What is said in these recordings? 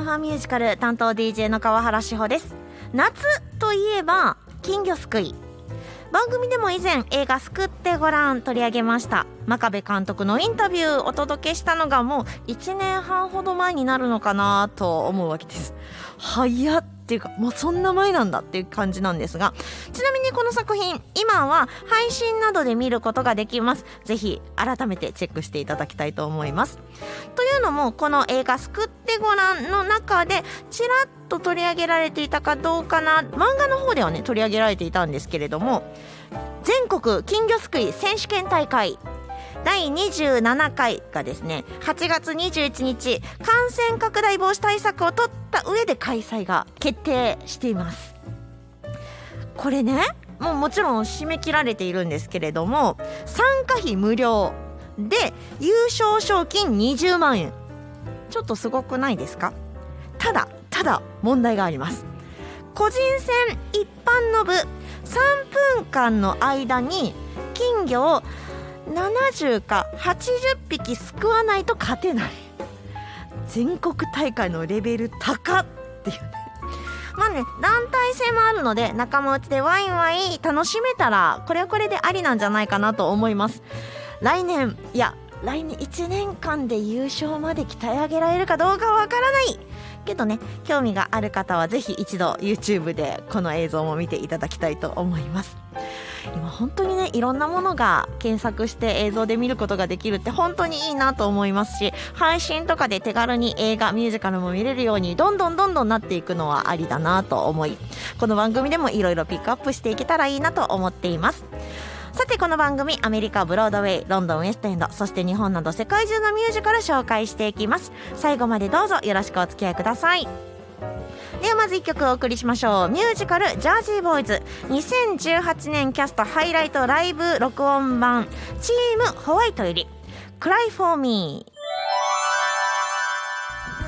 ンファンミュージカル担当 DJ の川原志保です。夏といえば金魚すくい。番組でも以前映画「すくってごらん」取り上げました真壁監督のインタビューお届けしたのがもう1年半ほど前になるのかなと思うわけです。早っていうかもうそんな前なんだっていう感じなんですがちなみにこの作品今は配信などで見ることができます。ぜひ改めてチェックしていただきたいと思います。というのもこの映画「すくってごらん」の中でちらっと取り上げられていたかどうかな漫画の方ではね取り上げられていたんですけれども全国金魚すくい選手権大会第27回がですね8月21日感染拡大防止対策を取った上で開催が決定しています。これねもうもちろん締め切られているんですけれども参加費無料で優勝賞金20万円。ちょっとすごくないですか？ただただ問題があります。個人戦一般の部3分間の間に金魚を70か80匹すくわないと勝てない。全国大会のレベル高っていうね。まあね団体戦もあるので仲間内でワインワイン楽しめたらこれはこれでありなんじゃないかなと思います。来年いや来年1年間で優勝まで鍛え上げられるかどうかわからない。けどね興味がある方はぜひ一度 YouTube でこの映像も見ていただきたいと思います。今本当にねいろんなものが検索して映像で見ることができるって本当にいいなと思いますし配信とかで手軽に映画ミュージカルも見れるようにどんどんどんどんなっていくのはありだなと思いこの番組でもいろいろピックアップしていけたらいいなと思っています。さてこの番組アメリカブロードウェイロンドンウエストエンドそして日本など世界中のミュージカル紹介していきます。最後までどうぞよろしくお付き合いください。ではまず1曲お送りしましょう。ミュージカル「ジャージーボーイズ」2018年キャストハイライトライブ録音版。チームホワイトより「Cry for Me」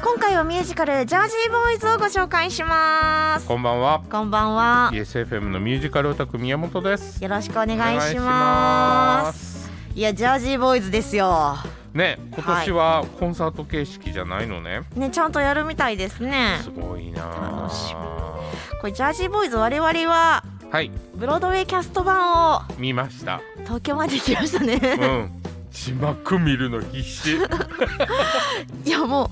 今回はミュージカル「ジャージーボーイズ」をご紹介します。こんばんは。こんばんは。ESFM のミュージカルオタク宮本です。よろしくお願いします。いやジャージーボーイズですよ。ね今年はコンサート形式じゃないのね、ねちゃんとやるみたいですね。すごいな楽しこれジャージーボーイズ我々ははい。ブロードウェイキャスト版を見ました。東京まで行きましたね、うん字幕見るの必死。いやもう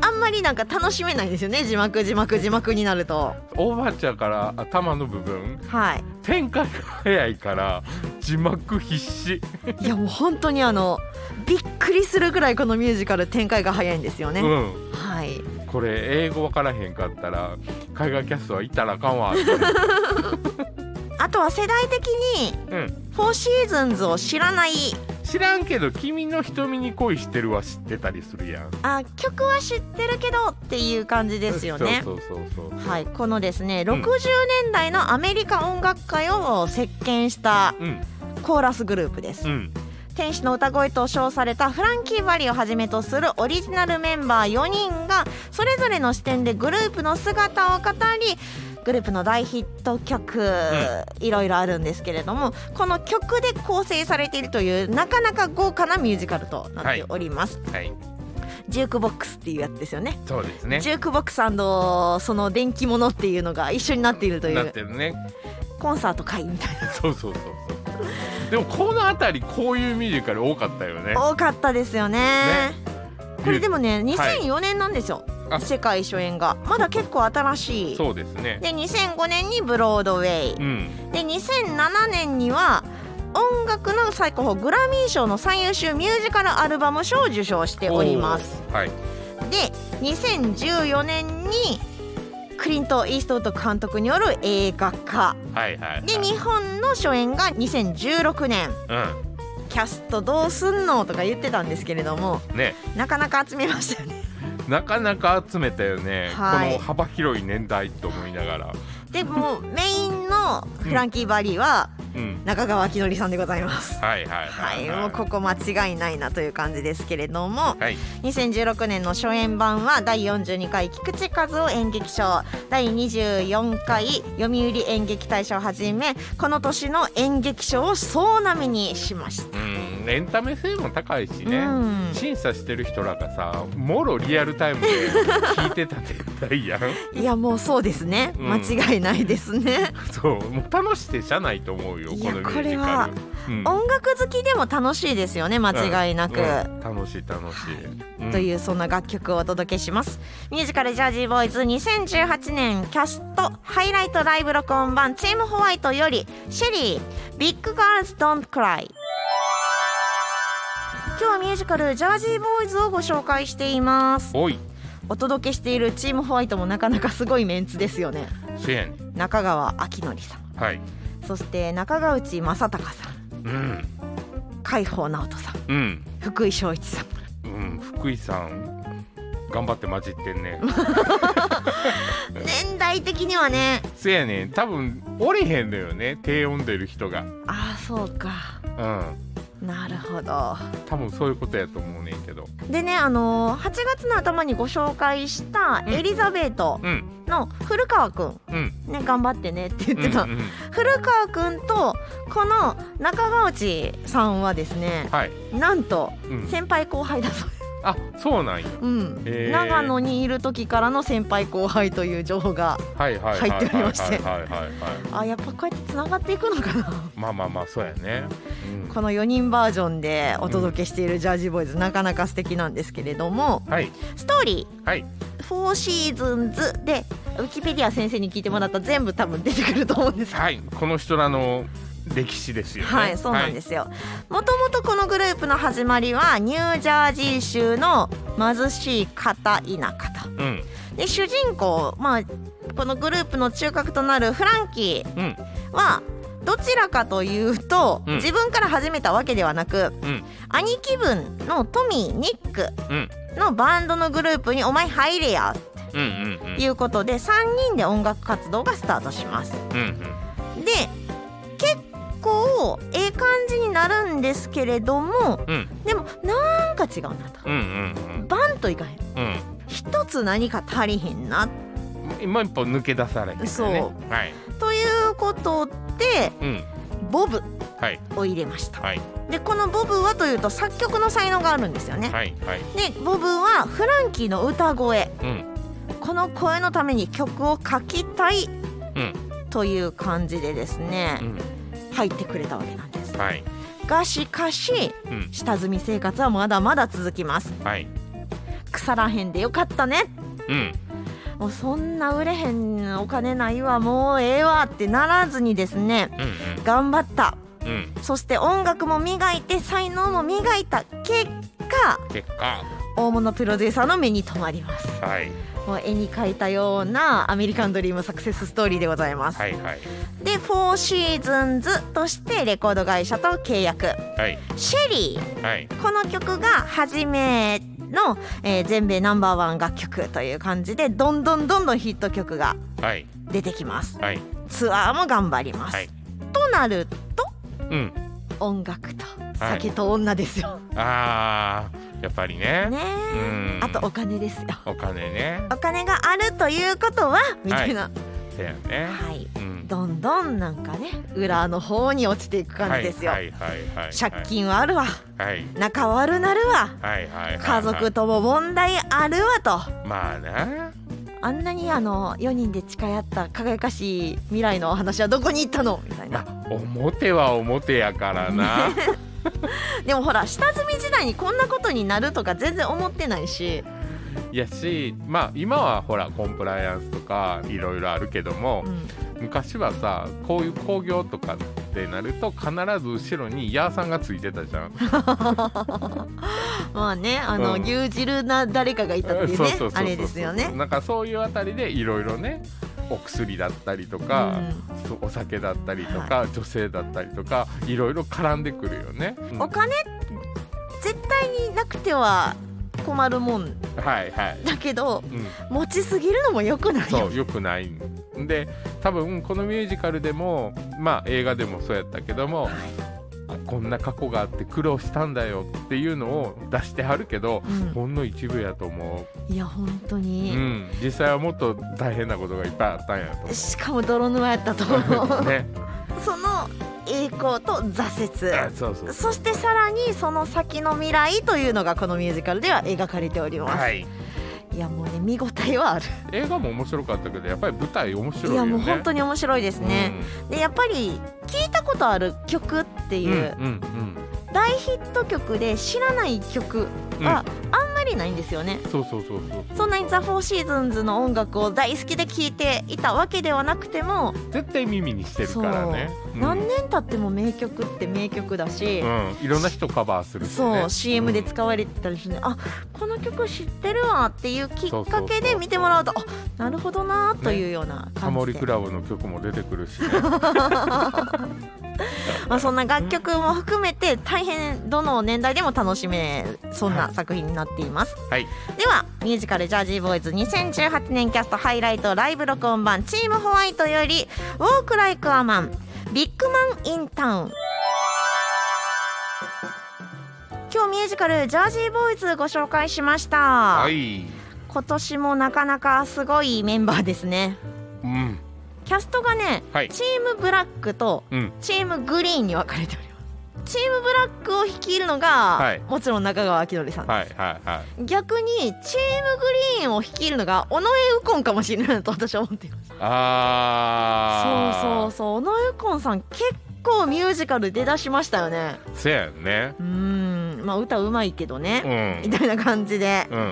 あんまりなんか楽しめないんですよね字幕字幕字幕になると。オーバーチャーから頭の部分。はい。展開が早いから字幕必死。いやもう本当にあのびっくりするぐらいこのミュージカル展開が早いんですよね、うん。はい。これ英語分からへんかったら海外キャストは行ったらあかんわあとは世代的にうん「フォーシーズンズ」を知らない知らんけど君の瞳に恋してるは知ってたりするやん。あ曲は知ってるけどっていう感じですよね。そうそうそうそうはいこのですねうん。60年代のアメリカ音楽界を席巻したうん。コーラスグループです。うん。天使の歌声と称されたフランキー・バリをはじめとするオリジナルメンバー4人がそれぞれの視点でグループの姿を語りグループの大ヒット曲、いろいろあるんですけれどもこの曲で構成されているというなかなか豪華なミュージカルとなっております、はい。ジュークボックスっていうやつですよね。そうですね。ジュークボックスその電気物っていうのが一緒になっているというね。コンサート会みたいな。そうそうそうそう。でもこの辺りこういうミュージカル多かったよね。多かったですよね。これでもねはい。2004年なんですよ、あ世界初演が。まだ結構新しい。そうですね。で2005年にブロードウェイ。うん。で2007年には音楽の最高峰グラミー賞の最優秀ミュージカルアルバム賞を受賞しております。はい。で2014年にクリント・イーストウッド監督による映画化。はいはいで日本の初演が2016年。うキャストどうすんのとか言ってたんですけれども。んね。なかなか集めましたよねなかなか集めたよね、はい。この幅広い年代と思いながら。でもうメインのフランキー・バリーはうん。中川きのりさんでございます。はいはいは、はい。いもうここ間違いないなという感じですけれどもはい。2016年の初演版は第42回菊池和夫演劇賞。第24回読売演劇大賞をはじめこの年の演劇賞を総なめにしました。うんエンタメ性も高いしね、うん。審査してる人らがさもろリアルタイムで聞いてた絶対やん。いやもうそうですね、うん。間違いないですね。そうもう楽してしゃないと思うよこのミューうん。音楽好きでも楽しいですよね間違いなく、うん。楽しい楽しい、うん。というそんな楽曲をお届けします。ミュージカルジャージーボーイズ2018年キャストハイライトライブ録音版チームホワイトよりシェリービッグガールズドントクライ今日はミュージカルジャージーボーイズをご紹介しています。おい。お届けしているチームホワイトもなかなかすごいメンツですよね。せやね中川明則さん。はい。そして中川内正隆さん。うん。海宝直人さん。うん。福井翔一さん。うん福井さん頑張って混じってんね。年代的にはね。せやねん。多分おれへんのよね。低音出る人が。ああそうか。うんなるほど。多分そういうことやと思うねんけど。でねあのー8月の頭にご紹介したエリザベートうんの古川くんうん。ね頑張ってねって言ってた、うんうん古川くんとこの中川内さんはですねはい、なんとうん、先輩後輩だそうです、あそうなんや。うん。長野にいる時からの先輩後輩という情報が入っておりまして。あやっぱこうやってつながっていくのかな。まあまあまあそうやね、うん、この4人バージョンでお届けしているジャージーボーイズ、なかなか素敵なんですけれどもはい。ストーリー。はい。4シーズンズでウィキペディア先生に聞いてもらったら全部多分出てくると思うんですはい。この人らの歴史ですよね。はいそうなんですすよもともとこのグループの始まりはニュージャージー州の貧しい片田舎と。うん。で主人公まあこのグループの中核となるフランキうん。ーはどちらかというと、うん。自分から始めたわけではなくうん。兄貴分のトミーニックうん。のバンドのグループに「お前入れや」うんうんうん。ということで3人で音楽活動がスタートします。うん。で結構ええ感じになるんですけれどもうん。でもなんか違うなと、うんうんバンといかへん。うん。一つ何か足りへんな。うんもう一歩抜け出されへんね。そう。はい。ということでうん。ボブはい。を入れました。はい。でこのボブはというと作曲の才能があるんですよね。はいはい。でボブはフランキーの歌声。うん。この声のために曲を書きたいうん。という感じでですね。うん入ってくれたわけなんです。はい。がしかしうん。下積み生活はまだまだ続きます。はい。腐らへんでよかったね。うん。もうそんな売れへんお金ないわもうええわってならずにですねうん頑張った。うん。うんそして音楽も磨いて才能も磨いた結果結果。大物プロデューサーの目に留まります。はいもう絵に描いたようなアメリカンドリームサクセスストーリーでございます、はいはい。で4シーズンズとしてレコード会社と契約。はい。シェリーはい。この曲が初めの、えー全米ナンバーワン楽曲という感じでどんどんどんどんヒット曲がはい。出てきます。はい。ツアーも頑張ります、はい。となるとうん。音楽と。はい。酒と女ですよ、あーやっぱりね。ね。うん。あとお金ですよ。お金ね。お金があるということはみたい。なせやね。はい、うん。どんどんなんかね裏の方に落ちていく感じですよ、はいはいはいはい。借金はあるわ。はい。仲悪なるわ。はいはいはい家族とも問題あるわと。まあな。あんなにあの4人で誓い合った輝かしい未来のお話はどこに行ったの？みたいな。まあ表は表やからな でもほら下積み時代にこんなことになるとか全然思ってないし。いやしまあ今はほらコンプライアンスとかいろいろあるけどもうん。昔はさこういう興行とかってなると必ず後ろにヤーさんがついてたじゃん。まあねあの、うん。牛耳な誰かがいたっていうねあれですよね。なんかそういうあたりでいろいろねお薬だったりとか、そうお酒だったりとか、女性だったりとかいろいろ絡んでくるよね、うん。お金絶対になくては困るもん。はいはい、だけどうん、持ちすぎるのも良くないよ。そうよくない。んで多分このミュージカルでもまあ映画でもそうやったけどもこんな過去があって苦労したんだよっていうのを出してはるけど、うん。ほんの一部やと思いや本当う、うに、ん、実際はもっと大変なことがいっぱいあったんやと思しかも泥沼やったと思う。う ね。その栄光と挫折。あそうそうそしてさらにその先の未来というのがこのミュージカルでは描かれております、はい。い、やもうね見応えはある、映画も面白かったけどやっぱり舞台面白いね。やもう本当に面白いですね、でやっぱり聞いたことある曲ってうんいう、うんうん大ヒット曲で知らない曲うん。はあんまりないんですよね、そうそうそうそう。そんなにザ・フォーシーズンズの音楽を大好きで聴いていたわけではなくても、絶対耳にしてるからね。う。ん。何年経っても名曲って名曲だし、うん。いろんな人カバーするしね。そう CM でうん使われてたりして、ねあこの曲知ってるわっていうきっかけで見てもらうとあなるほどなというようなタ感じで、モリクラブの曲も出てくるしね まあ、そんな楽曲も含めて大変どの年代でも楽しめそんな作品になっています、はい。ではミュージカル「ジャージーボーイズ」2018年キャストハイライトライブ録音版「チームホワイト」より「ウォーク・ライク・ア・マン」「ビッグマン・イン・タウン」今日ミュージカル「ジャージーボーイズ」ご紹介しました、はい。今年もなかなかすごいメンバーですね。うんキャストがねはい。チームブラックとうん。チームグリーンに分かれております。チームブラックを率いるのが、はい。もちろん中川明則さんです、はい逆にチームグリーンを率いるのが尾上右近かもしれないと私は思っています。ああそうそうそう。尾上右近さん結構ミュージカル出だしましたよね。うそうやんね。うーんまあ歌うまいけどうね、ん。みたいな感じで。うんう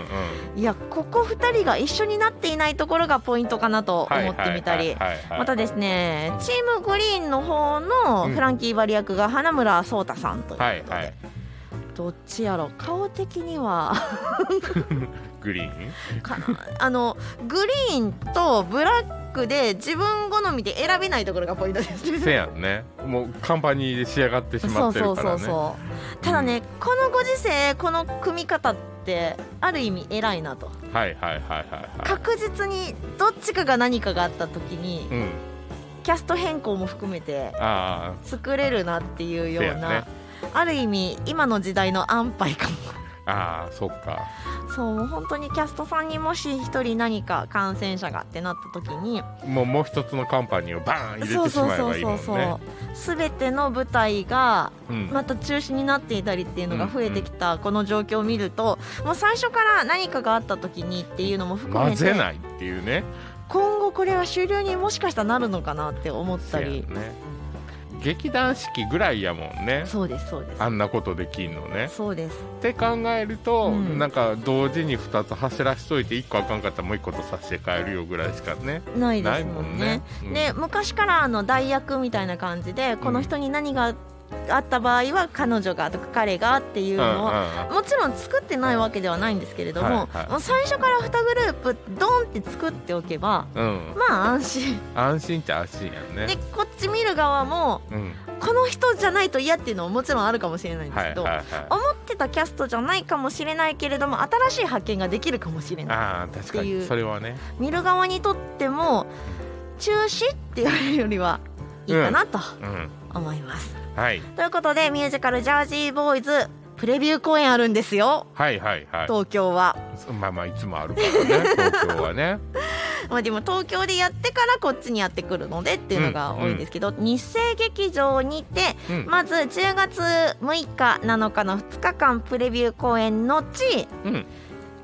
ん。いやここ2人が一緒になっていないところがポイントかなと思ってみたり。またですねチームグリーンの方のうん。フランキー・バリ役が花村想太さんということで、はいはい。どっちやろ？顔的には。グリーン？かな。あのグリーンとブラックで自分好みで選べないところがポイントですね。せやんね。もうカンパニーで仕上がってしまそうそうってるからね。そうそうただね、このご時世この組み方ってある意味偉いなと。はいはいはいはいはい。確実にどっちかが何かがあった時にうん。キャスト変更も含めてあ作れるなっていうようなせやね。ある意味今の時代の安牌かもあああそっか。そう本当にキャストさんにもし一人何か感染者がってなった時にもうもう一つのカンパニーをバーン入れてしまえばいいもんね。そう全ての舞台がうん。また中止になっていたりっていうのが増えてきたこの状況を見るともう最初から何かがあった時にっていうのも含めて混ぜないっていうね。今後これは終了にもしかしたらなるのかなって思ったり劇団四季ぐらいやもんね。そうですそうです。あんなことできんのね。そうです。って考えると、うん。なんか同時に2つ走らしといて1個あかんかったらもう1個とさせて帰るよぐらいしかねないでないすもんね。もんね。うん。で昔からあの代役みたいな感じでこの人に何があった場合は彼女がとか彼がっていうのをうんもちろん作ってないわけではないんですけれども、もう最初から2グループドンって作っておけばまあ安心。安心っちゃ安心やんでねこっち見る側もうん。この人じゃないと嫌っていうのももちろんあるかもしれないんですけど、思ってたキャストじゃないかもしれないけれども新しい発見ができるかもしれないっていう。それはね。見る側にとっても中止って言われるよりはいいかなとうん。思います。はい。ということでミュージカル「ジャージーボーイズ」プレビュー公演あるんですよ。はいはいはい。東京は。まあまあいつもあるからね東京はね。まあ、でも東京でやってからこっちにやってくるのでっていうのが多いんですけど、日生劇場にてうん。まず10月6日7日の2日間プレビュー公演のちうん。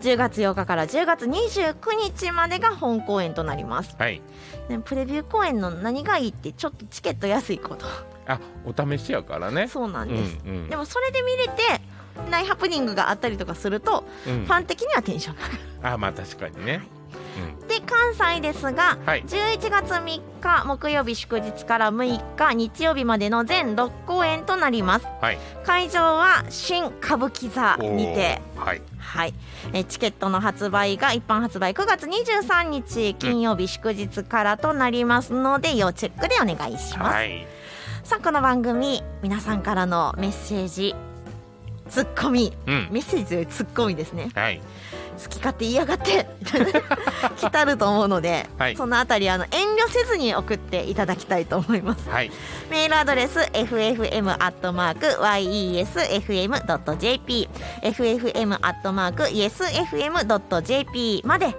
10月8日から10月29日までが本公演となります、はい。ね、プレビュー公演の何がいいってちょっとチケット安いことあお試しやからね。そうなんです、うんうん。でもそれで見れてないハプニングがあったりとかするとうん。ファン的にはテンションが上がる。あまあ確かにね。で関西ですがうんはい。11月3日木曜日祝日から6日日曜日までの全6公演となります。はい。会場は新歌舞伎座にて。はい。はい。えチケットの発売が一般発売9月23日金曜日祝日からとなりますので要チェックでお願いします、はいさあこの番組皆さんからのメッセージツッコミ。うん。メッセージよりツッコミですね。はい。好き勝手言いやがって。来たると思うので、はい。そのあたりあの遠慮せずに送っていただきたいと思います。はい。メールアドレス ffm.yesfm.jp ffm.yesfm.jp まで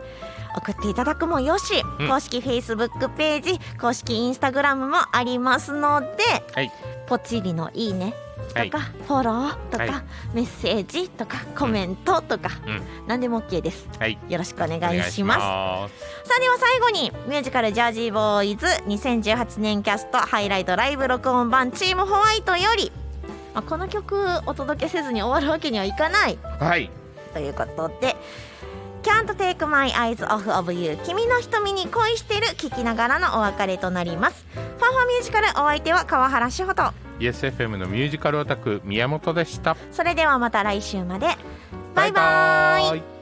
送っていただくもよし、うん。公式 Facebook ページ公式 Instagram もありますのではい。ポチリのいいねとか、はいフォローとか、はい。メッセージとかコメントとか、うん。何でも OK です。はい。よろしくお願いします。ます。さあでは最後にミュージカル「ジャージーボーイズ2018年キャストハイライトライブ録音版チームホワイト」より、まあ、この曲お届けせずに終わるわけにはいかない。はい。ということで「Can't Take My Eyes Off of You. 君の瞳に恋してる」聞きながらのお別れとなります。ファンファンミュージカルお相手は川原志穂と。YesFM のミュージカルオタク宮本でした。それではまた来週まで。バイバイ